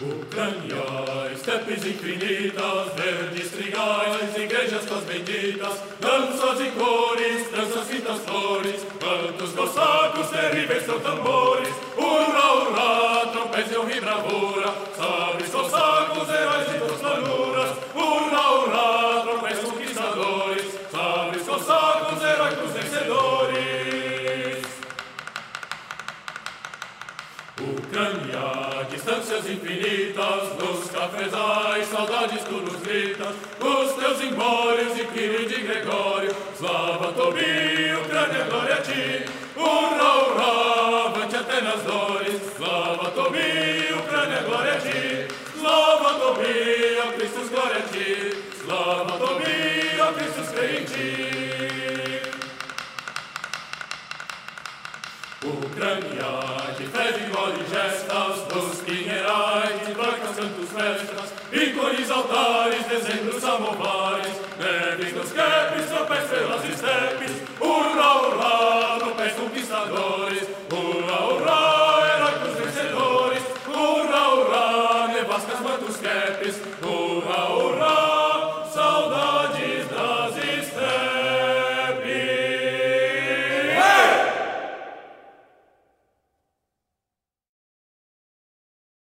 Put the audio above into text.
Ucrânia, estepes infinitas, verdes trigais, igrejas todas benditas, danças e cores, danças fitas flores, cantos cossacos, terríveis são tambores, hurra, hurra, trapézio e bravura, sabres cossacos, heróis de duas planuras, hurra, hurra, trapézios conquistadores, sabres cossacos, heróis dos vencedores. Ucrânia, distâncias infinitas, nos cafezais, saudades tu nos gritas, os teus embórios de Quiro e de Gregório, Slava Tobi, Ucrânia, glória a ti, hurra, hurra, até nas dores, Slava Tobi, Ucrânia, glória a ti, Slava Tobi, ó Cristo, glória a ti, Slava Tobi, ó Cristo, creio em ti. Ucrânia, de frestas, ícones altares, desenhos samovares, neves dos quebres, tropés pelas estepes, urra, urra, tropés conquistadores, urra, urra, heróicos vencedores, urra, urra, nevascas, mantos quepes, urra,